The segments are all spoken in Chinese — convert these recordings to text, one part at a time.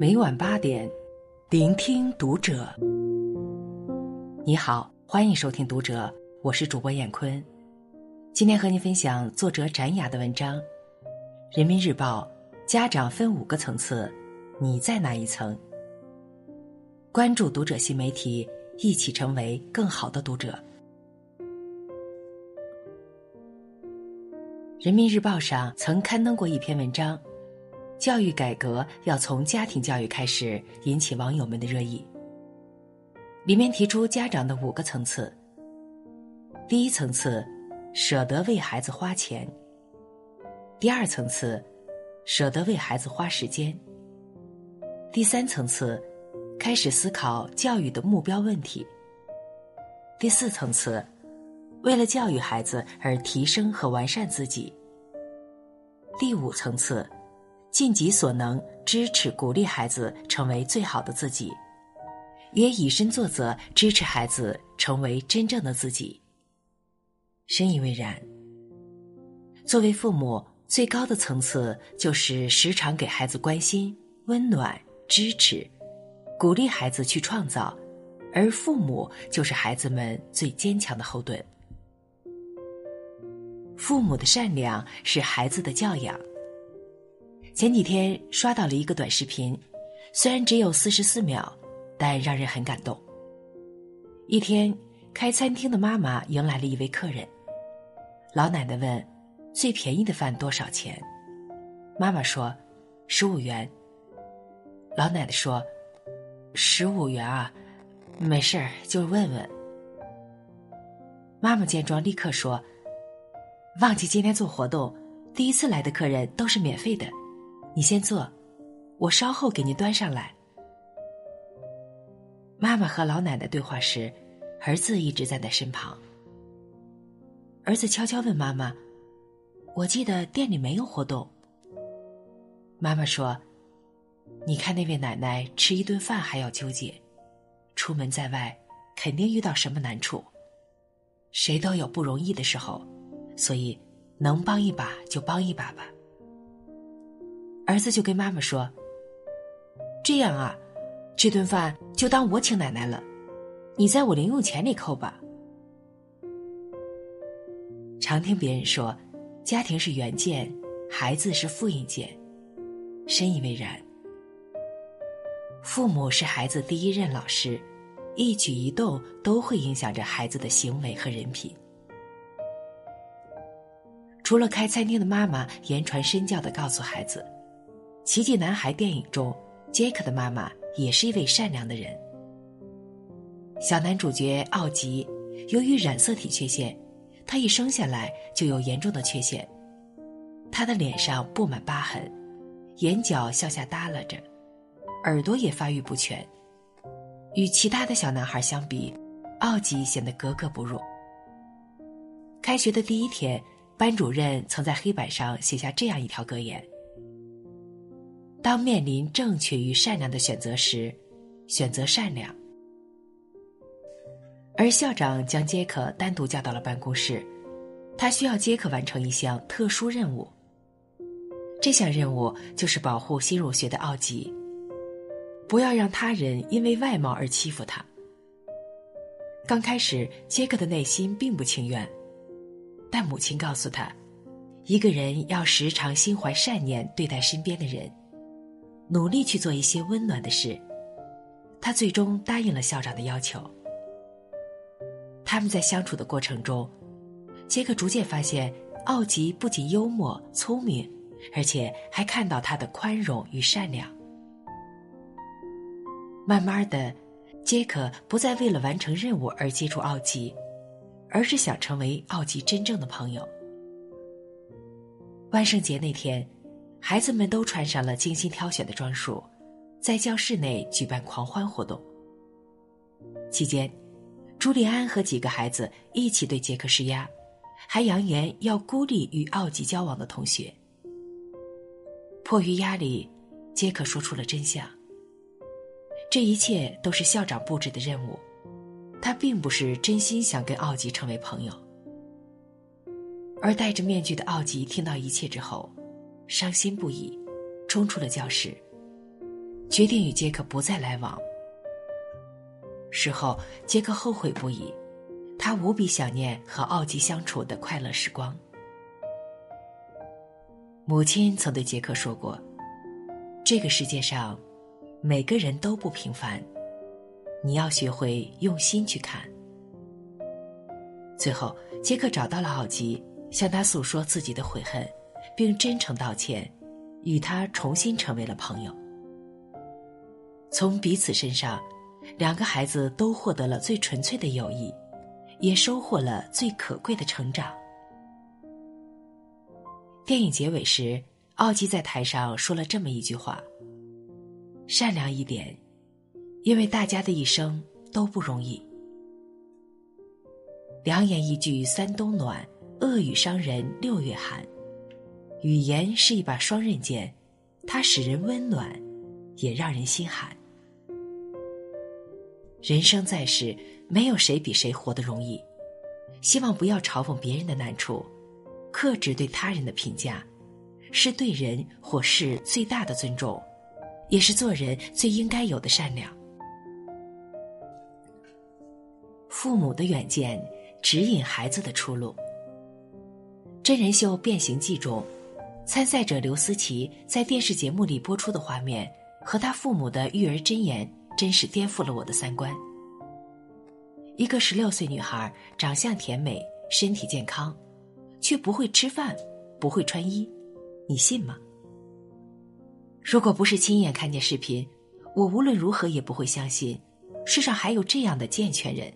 每晚八点，聆听读者。你好，欢迎收听《读者》，我是主播闫坤。今天和您分享作者展雅的文章，《人民日报》家长分五个层次，你在哪一层？关注《读者》新媒体，一起成为更好的读者。人民日报上曾刊登过一篇文章，教育改革要从家庭教育开始，引起网友们的热议。里面提出家长的五个层次：第一层次，舍得为孩子花钱；第二层次，舍得为孩子花时间；第三层次，开始思考教育的目标问题；第四层次。为了教育孩子而提升和完善自己。第五层次，尽己所能支持鼓励孩子成为最好的自己，也以身作则支持孩子成为真正的自己。深以为然。作为父母，最高的层次就是时常给孩子关心、温暖、支持，鼓励孩子去创造，而父母就是孩子们最坚强的后盾。父母的善良是孩子的教养。前几天刷到了一个短视频，虽然只有四十四秒，但让人很感动。一天，开餐厅的妈妈迎来了一位客人，老奶奶问：“最便宜的饭多少钱？”妈妈说：“十五元。”老奶奶说：“十五元啊，没事儿，就问问。”妈妈见状，立刻说。忘记今天做活动，第一次来的客人都是免费的，你先坐，我稍后给您端上来。妈妈和老奶奶对话时，儿子一直站在身旁。儿子悄悄问妈妈：“我记得店里没有活动。”妈妈说：“你看那位奶奶吃一顿饭还要纠结，出门在外肯定遇到什么难处，谁都有不容易的时候。”所以，能帮一把就帮一把吧。儿子就跟妈妈说：“这样啊，这顿饭就当我请奶奶了，你在我零用钱里扣吧。”常听别人说，家庭是原件，孩子是复印件，深以为然。父母是孩子第一任老师，一举一动都会影响着孩子的行为和人品。除了开餐厅的妈妈言传身教的告诉孩子，《奇迹男孩》电影中，杰克的妈妈也是一位善良的人。小男主角奥吉，由于染色体缺陷，他一生下来就有严重的缺陷，他的脸上布满疤痕，眼角向下耷拉着，耳朵也发育不全，与其他的小男孩相比，奥吉显得格格不入。开学的第一天。班主任曾在黑板上写下这样一条格言：“当面临正确与善良的选择时，选择善良。”而校长将杰克单独叫到了办公室，他需要杰克完成一项特殊任务。这项任务就是保护新入学的奥吉，不要让他人因为外貌而欺负他。刚开始，杰克的内心并不情愿。但母亲告诉他，一个人要时常心怀善念对待身边的人，努力去做一些温暖的事。他最终答应了校长的要求。他们在相处的过程中，杰克逐渐发现奥吉不仅幽默聪明，而且还看到他的宽容与善良。慢慢的，杰克不再为了完成任务而接触奥吉。而是想成为奥吉真正的朋友。万圣节那天，孩子们都穿上了精心挑选的装束，在教室内举办狂欢活动。期间，朱利安和几个孩子一起对杰克施压，还扬言要孤立与奥吉交往的同学。迫于压力，杰克说出了真相：这一切都是校长布置的任务。他并不是真心想跟奥吉成为朋友，而戴着面具的奥吉听到一切之后，伤心不已，冲出了教室。决定与杰克不再来往。事后，杰克后悔不已，他无比想念和奥吉相处的快乐时光。母亲曾对杰克说过：“这个世界上，每个人都不平凡，你要学会用心去看。”最后，杰克找到了奥吉，向他诉说自己的悔恨，并真诚道歉，与他重新成为了朋友。从彼此身上，两个孩子都获得了最纯粹的友谊，也收获了最可贵的成长。电影结尾时，奥基在台上说了这么一句话：“善良一点，因为大家的一生都不容易。”良言一句三冬暖，恶语伤人六月寒。语言是一把双刃剑，它使人温暖，也让人心寒。人生在世，没有谁比谁活得容易。希望不要嘲讽别人的难处。克制对他人的评价，是对人或事最大的尊重，也是做人最应该有的善良。父母的远见指引孩子的出路。真人秀《变形记》中，参赛者刘思琪在电视节目里播出的画面和他父母的育儿箴言，真是颠覆了我的三观。一个十六岁女孩，长相甜美，身体健康。却不会吃饭，不会穿衣，你信吗？如果不是亲眼看见视频，我无论如何也不会相信，世上还有这样的健全人。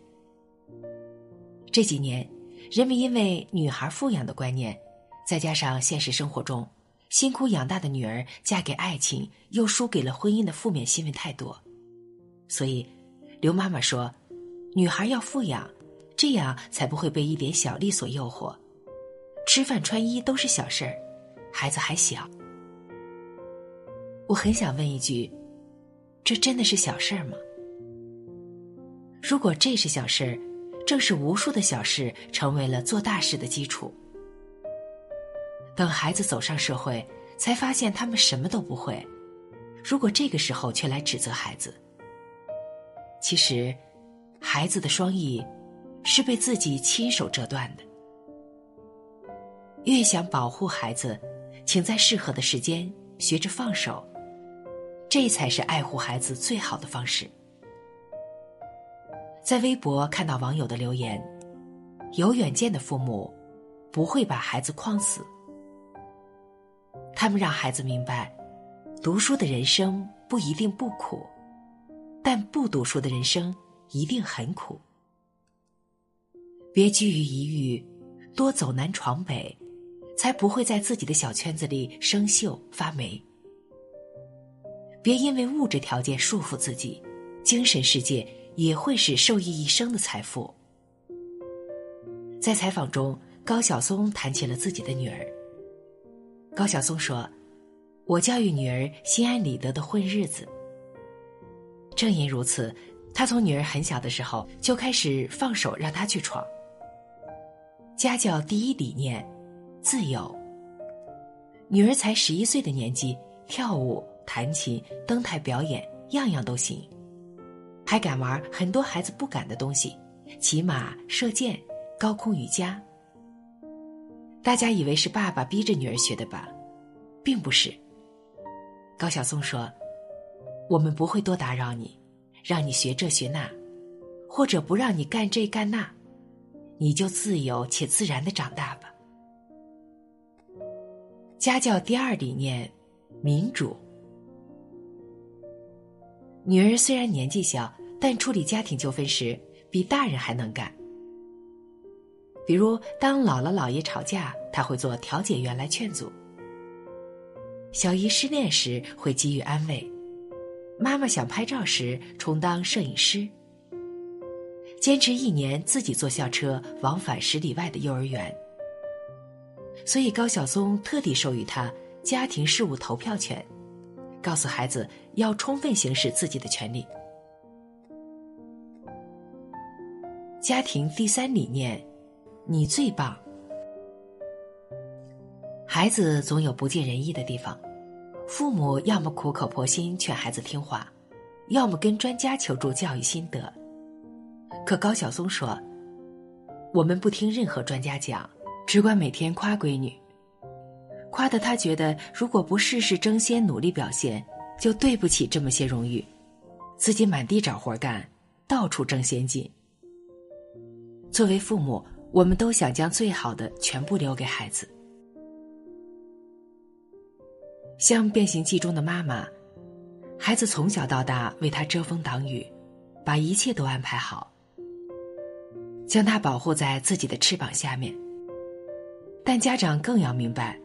这几年，人们因为女孩富养的观念，再加上现实生活中辛苦养大的女儿嫁给爱情又输给了婚姻的负面新闻太多，所以，刘妈妈说，女孩要富养，这样才不会被一点小利所诱惑。吃饭穿衣都是小事儿，孩子还小。我很想问一句：这真的是小事儿吗？如果这是小事儿，正是无数的小事成为了做大事的基础。等孩子走上社会，才发现他们什么都不会。如果这个时候却来指责孩子，其实，孩子的双翼是被自己亲手折断的。越想保护孩子，请在适合的时间学着放手，这才是爱护孩子最好的方式。在微博看到网友的留言：“有远见的父母，不会把孩子框死。他们让孩子明白，读书的人生不一定不苦，但不读书的人生一定很苦。别拘于一隅，多走南闯北。”才不会在自己的小圈子里生锈发霉。别因为物质条件束缚自己，精神世界也会是受益一生的财富。在采访中，高晓松谈起了自己的女儿。高晓松说：“我教育女儿心安理得的混日子。”正因如此，他从女儿很小的时候就开始放手让她去闯。家教第一理念。自由。女儿才十一岁的年纪，跳舞、弹琴、登台表演，样样都行，还敢玩很多孩子不敢的东西，骑马、射箭、高空瑜伽。大家以为是爸爸逼着女儿学的吧，并不是。高晓松说：“我们不会多打扰你，让你学这学那，或者不让你干这干那，你就自由且自然的长大吧。”家教第二理念，民主。女儿虽然年纪小，但处理家庭纠纷时比大人还能干。比如，当姥姥姥爷吵架，他会做调解员来劝阻；小姨失恋时会给予安慰；妈妈想拍照时充当摄影师；坚持一年自己坐校车往返十里外的幼儿园。所以高晓松特地授予他家庭事务投票权，告诉孩子要充分行使自己的权利。家庭第三理念，你最棒。孩子总有不尽人意的地方，父母要么苦口婆心劝孩子听话，要么跟专家求助教育心得。可高晓松说：“我们不听任何专家讲，只管每天夸闺女，夸的他觉得如果不事事争先努力表现，就对不起这么些荣誉，自己满地找活干，到处争先进。作为父母，我们都想将最好的全部留给孩子。”像《变形记》中的妈妈，孩子从小到大为他遮风挡雨，把一切都安排好，将他保护在自己的翅膀下面。但家长更要明白，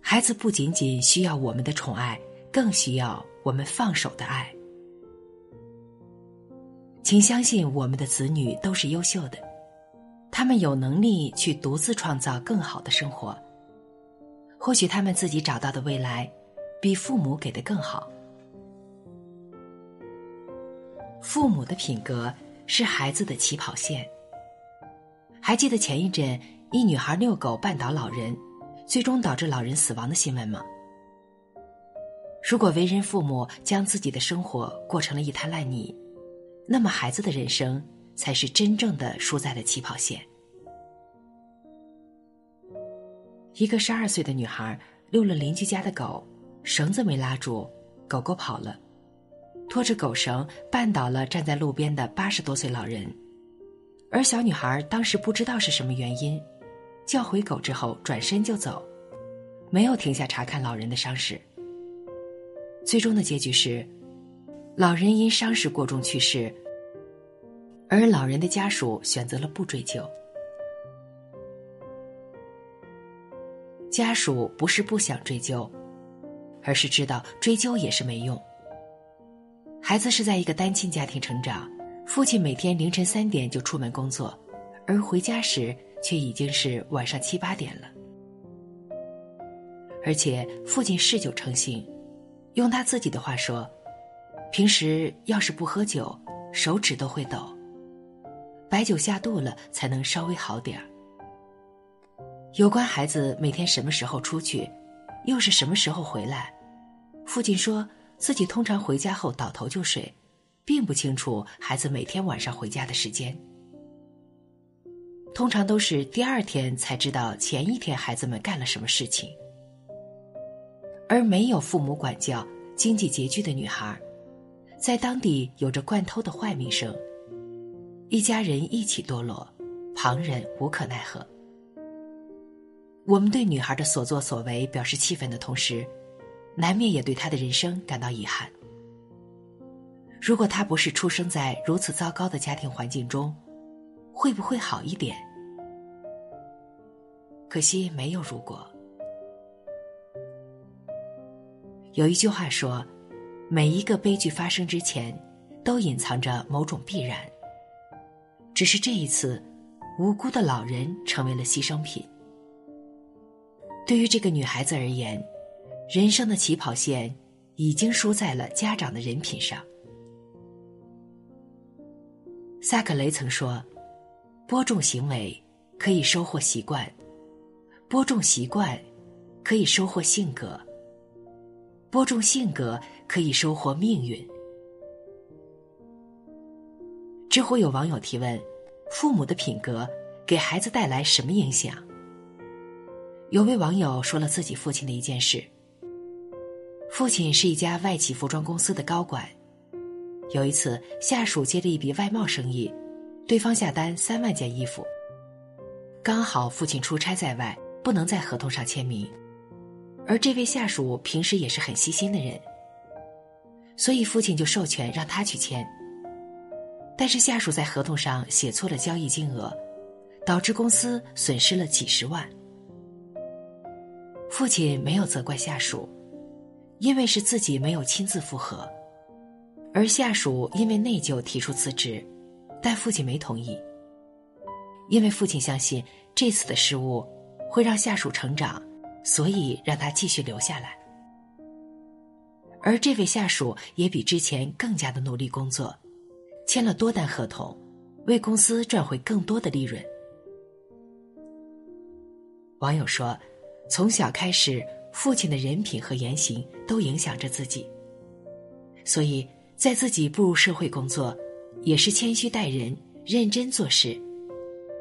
孩子不仅仅需要我们的宠爱，更需要我们放手的爱。请相信，我们的子女都是优秀的，他们有能力去独自创造更好的生活。或许他们自己找到的未来。比父母给的更好。父母的品格是孩子的起跑线。还记得前一阵一女孩遛狗绊倒老人，最终导致老人死亡的新闻吗？如果为人父母将自己的生活过成了一滩烂泥，那么孩子的人生才是真正的输在了起跑线。一个十二岁的女孩遛了邻居家的狗。绳子没拉住，狗狗跑了，拖着狗绳绊倒了站在路边的八十多岁老人，而小女孩当时不知道是什么原因，叫回狗之后转身就走，没有停下查看老人的伤势。最终的结局是，老人因伤势过重去世，而老人的家属选择了不追究。家属不是不想追究。而是知道追究也是没用。孩子是在一个单亲家庭成长，父亲每天凌晨三点就出门工作，而回家时却已经是晚上七八点了。而且父亲嗜酒成性，用他自己的话说，平时要是不喝酒，手指都会抖，白酒下肚了才能稍微好点儿。有关孩子每天什么时候出去，又是什么时候回来？父亲说自己通常回家后倒头就睡，并不清楚孩子每天晚上回家的时间。通常都是第二天才知道前一天孩子们干了什么事情。而没有父母管教、经济拮据的女孩，在当地有着惯偷的坏名声，一家人一起堕落，旁人无可奈何。我们对女孩的所作所为表示气愤的同时。难免也对她的人生感到遗憾。如果她不是出生在如此糟糕的家庭环境中，会不会好一点？可惜没有如果。有一句话说：“每一个悲剧发生之前，都隐藏着某种必然。”只是这一次，无辜的老人成为了牺牲品。对于这个女孩子而言。人生的起跑线已经输在了家长的人品上。萨克雷曾说：“播种行为可以收获习惯，播种习惯可以收获性格，播种性格可以收获命运。”知乎有网友提问：“父母的品格给孩子带来什么影响？”有位网友说了自己父亲的一件事。父亲是一家外企服装公司的高管。有一次，下属接了一笔外贸生意，对方下单三万件衣服。刚好父亲出差在外，不能在合同上签名，而这位下属平时也是很细心的人，所以父亲就授权让他去签。但是下属在合同上写错了交易金额，导致公司损失了几十万。父亲没有责怪下属。因为是自己没有亲自复核，而下属因为内疚提出辞职，但父亲没同意。因为父亲相信这次的失误会让下属成长，所以让他继续留下来。而这位下属也比之前更加的努力工作，签了多单合同，为公司赚回更多的利润。网友说：“从小开始。”父亲的人品和言行都影响着自己。所以在自己步入社会工作，也是谦虚待人、认真做事。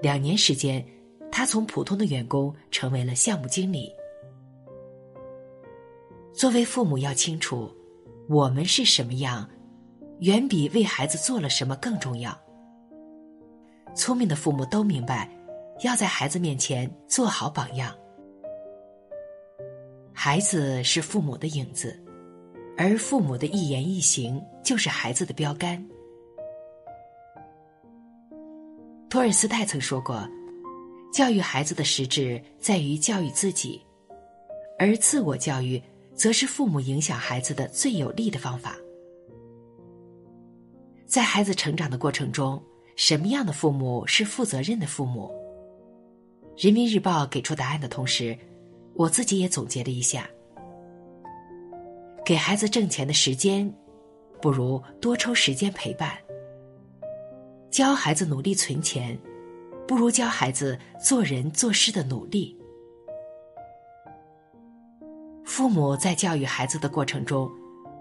两年时间，他从普通的员工成为了项目经理。作为父母，要清楚我们是什么样，远比为孩子做了什么更重要。聪明的父母都明白，要在孩子面前做好榜样。孩子是父母的影子，而父母的一言一行就是孩子的标杆。托尔斯泰曾说过：“教育孩子的实质在于教育自己，而自我教育。”则是父母影响孩子的最有力的方法。在孩子成长的过程中，什么样的父母是负责任的父母？人民日报给出答案的同时，我自己也总结了一下：给孩子挣钱的时间，不如多抽时间陪伴；教孩子努力存钱，不如教孩子做人做事的努力。父母在教育孩子的过程中，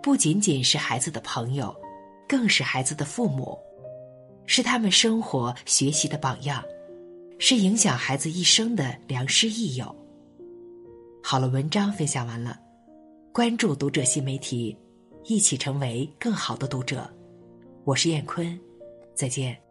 不仅仅是孩子的朋友，更是孩子的父母，是他们生活学习的榜样，是影响孩子一生的良师益友。好了，文章分享完了，关注读者新媒体，一起成为更好的读者。我是燕坤，再见。